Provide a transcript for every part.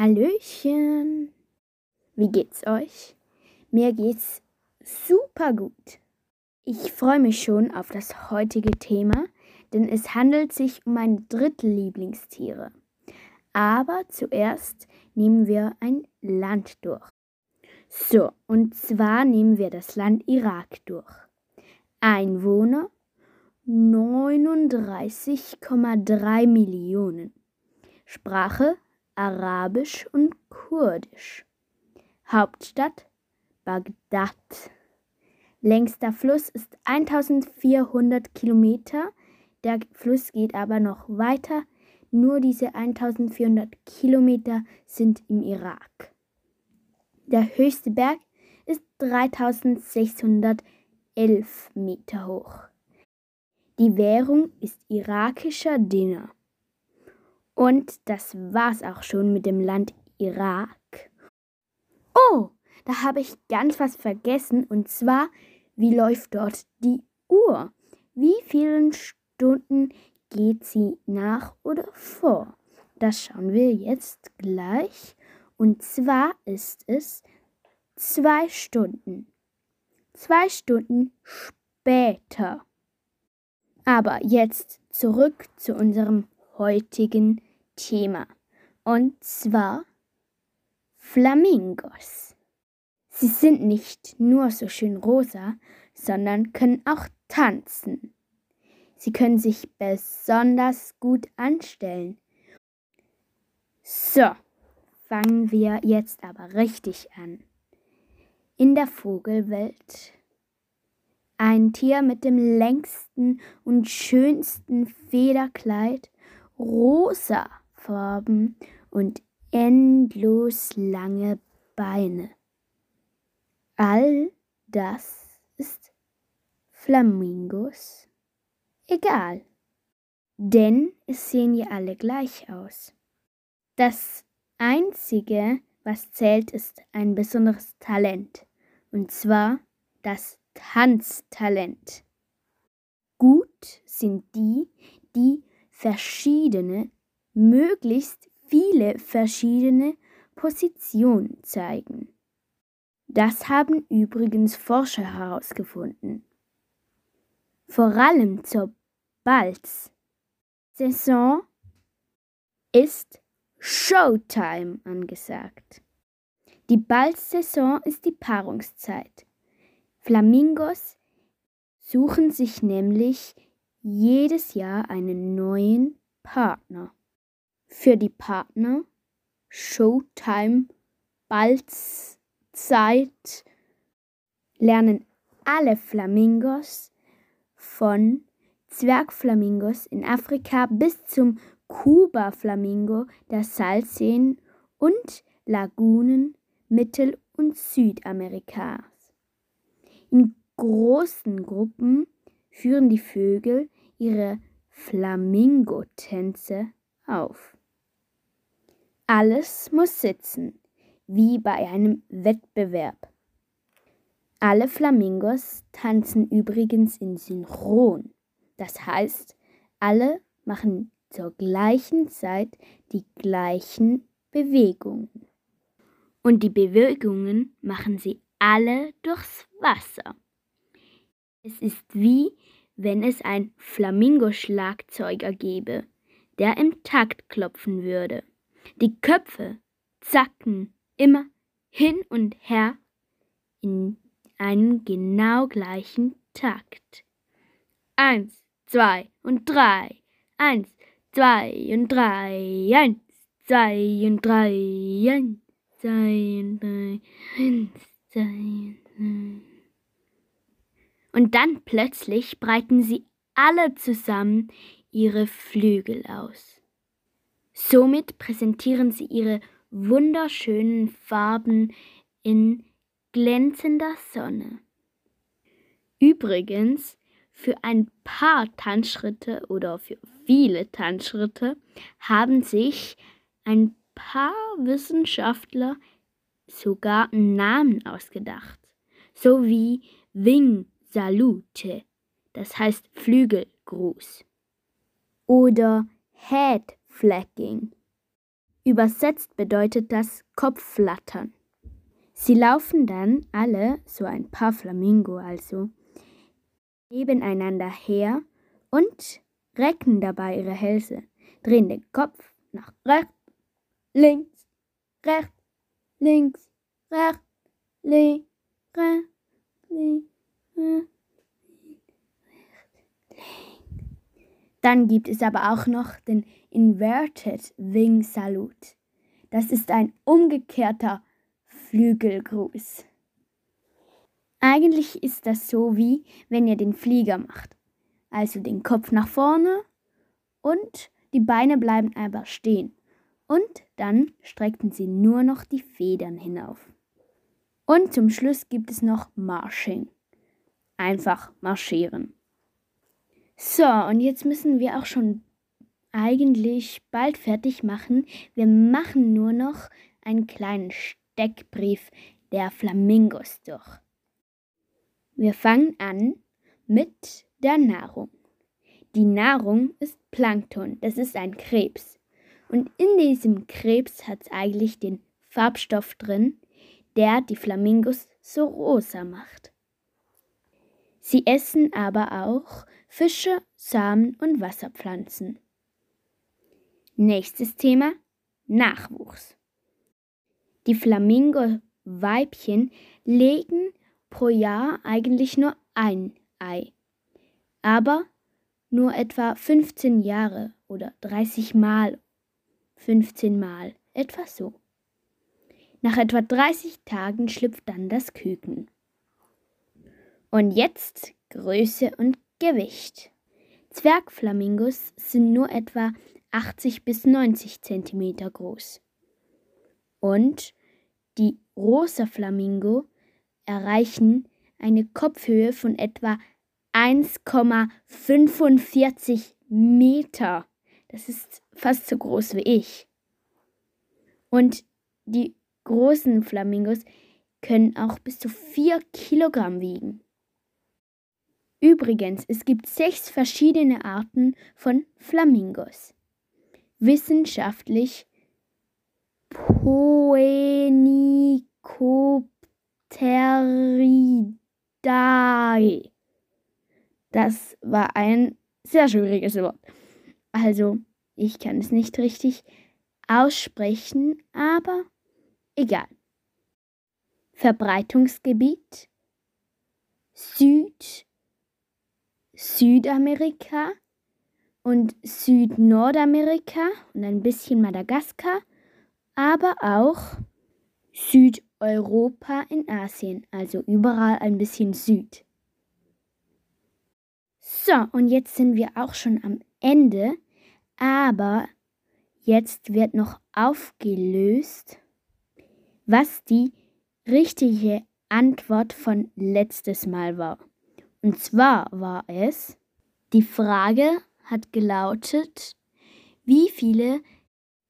Hallöchen. Wie geht's euch? Mir geht's super gut. Ich freue mich schon auf das heutige Thema, denn es handelt sich um meine Drittlieblingstiere. Aber zuerst nehmen wir ein Land durch. So, und zwar nehmen wir das Land Irak durch. Einwohner 39,3 Millionen. Sprache Arabisch und Kurdisch. Hauptstadt Bagdad. Längster Fluss ist 1400 Kilometer. Der Fluss geht aber noch weiter. Nur diese 1400 Kilometer sind im Irak. Der höchste Berg ist 3611 Meter hoch. Die Währung ist irakischer Dinar. Und das war's auch schon mit dem Land Irak. Oh, da habe ich ganz was vergessen und zwar, wie läuft dort die Uhr? Wie vielen Stunden geht sie nach oder vor? Das schauen wir jetzt gleich. Und zwar ist es zwei Stunden. Zwei Stunden später. Aber jetzt zurück zu unserem heutigen Thema. Und zwar Flamingos. Sie sind nicht nur so schön rosa, sondern können auch tanzen. Sie können sich besonders gut anstellen. So, fangen wir jetzt aber richtig an. In der Vogelwelt ein Tier mit dem längsten und schönsten Federkleid, rosa Farben und endlos lange Beine. All das ist Flamingos egal, denn es sehen ja alle gleich aus. Das Einzige, was zählt, ist ein besonderes Talent, und zwar das Tanztalent. Gut sind die, die verschiedene, möglichst viele verschiedene Positionen zeigen. Das haben übrigens Forscher herausgefunden. Vor allem zur Balz-Saison ist Showtime angesagt. Die Balz-Saison ist die Paarungszeit. Flamingos suchen sich nämlich jedes Jahr einen neuen Partner. Für die Partner Showtime, Balzzeit lernen alle Flamingos von Zwergflamingos in Afrika bis zum Kuba-Flamingo der Salzseen und Lagunen Mittel- und Südamerikas. In großen Gruppen führen die Vögel ihre Flamingotänze auf. Alles muss sitzen, wie bei einem Wettbewerb. Alle Flamingos tanzen übrigens in Synchron. Das heißt, alle machen zur gleichen Zeit die gleichen Bewegungen. Und die Bewegungen machen sie alle durchs Wasser. Es ist wie wenn es ein Flamingo-Schlagzeuger gäbe, der im Takt klopfen würde. Die Köpfe zacken immer hin und her in einem genau gleichen Takt. Eins, zwei und drei. Eins, zwei und drei. Eins, zwei und drei. Eins, zwei und drei. Eins, zwei und drei. Und dann plötzlich breiten sie alle zusammen ihre Flügel aus. Somit präsentieren sie ihre wunderschönen Farben in glänzender Sonne. Übrigens, für ein paar Tanzschritte oder für viele Tanzschritte haben sich ein paar Wissenschaftler sogar Namen ausgedacht, so wie Wing Salute, das heißt Flügelgruß. Oder Head Flagging. Übersetzt bedeutet das Kopfflattern. Sie laufen dann alle, so ein paar Flamingo also, nebeneinander her und recken dabei ihre Hälse, drehen den Kopf nach rechts, links, rechts, links, rechts, links, rechts, links, rechts. Dann gibt es aber auch noch den Inverted Wing Salute. Das ist ein umgekehrter Flügelgruß. Eigentlich ist das so wie wenn ihr den Flieger macht. Also den Kopf nach vorne und die Beine bleiben aber stehen. Und dann streckten sie nur noch die Federn hinauf. Und zum Schluss gibt es noch Marching. Einfach marschieren. So, und jetzt müssen wir auch schon eigentlich bald fertig machen. Wir machen nur noch einen kleinen Steckbrief der Flamingos durch. Wir fangen an mit der Nahrung. Die Nahrung ist Plankton, das ist ein Krebs. Und in diesem Krebs hat es eigentlich den Farbstoff drin, der die Flamingos so rosa macht. Sie essen aber auch Fische, Samen und Wasserpflanzen. Nächstes Thema Nachwuchs. Die Flamingo-Weibchen legen pro Jahr eigentlich nur ein Ei, aber nur etwa 15 Jahre oder 30 Mal 15 Mal, etwa so. Nach etwa 30 Tagen schlüpft dann das Küken. Und jetzt Größe und Gewicht. Zwergflamingos sind nur etwa 80 bis 90 cm groß. Und die rosa Flamingo erreichen eine Kopfhöhe von etwa 1,45 Meter. Das ist fast so groß wie ich. Und die großen Flamingos können auch bis zu 4 Kilogramm wiegen. Übrigens, es gibt sechs verschiedene Arten von Flamingos. Wissenschaftlich Poenicopteridae. Das war ein sehr schwieriges Wort. Also, ich kann es nicht richtig aussprechen, aber egal. Verbreitungsgebiet Süd Südamerika und Südnordamerika und ein bisschen Madagaskar, aber auch Südeuropa in Asien, also überall ein bisschen Süd. So, und jetzt sind wir auch schon am Ende, aber jetzt wird noch aufgelöst, was die richtige Antwort von letztes Mal war. Und zwar war es, die Frage hat gelautet, wie viele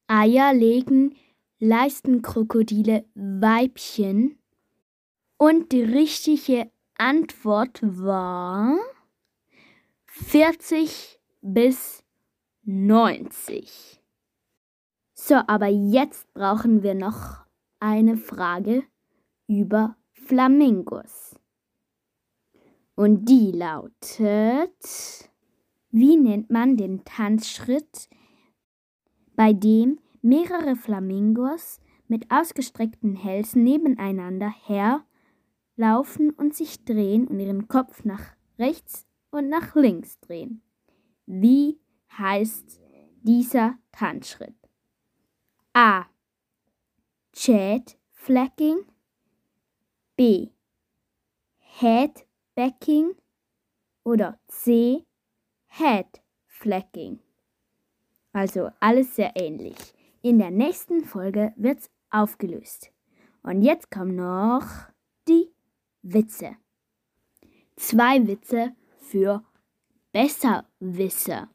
Eier legen Leistenkrokodile Weibchen? Und die richtige Antwort war 40 bis 90. So, aber jetzt brauchen wir noch eine Frage über Flamingos. Und die lautet, wie nennt man den Tanzschritt, bei dem mehrere Flamingos mit ausgestreckten Hälsen nebeneinander herlaufen und sich drehen und ihren Kopf nach rechts und nach links drehen? Wie heißt dieser Tanzschritt? A. Chat Flecking B. Head Backing oder C. Head Flecking. Also alles sehr ähnlich. In der nächsten Folge wird's aufgelöst. Und jetzt kommen noch die Witze. Zwei Witze für Besserwisser.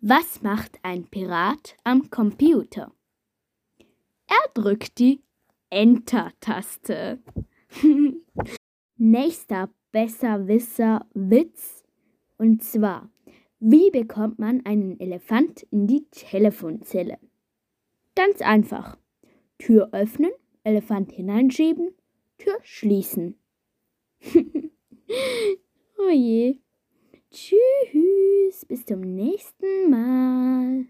Was macht ein Pirat am Computer? Er drückt die Enter-Taste. Nächster Besserwisser-Witz. Und zwar, wie bekommt man einen Elefant in die Telefonzelle? Ganz einfach. Tür öffnen, Elefant hineinschieben, Tür schließen. oh je. Tschüss, bis zum nächsten Mal.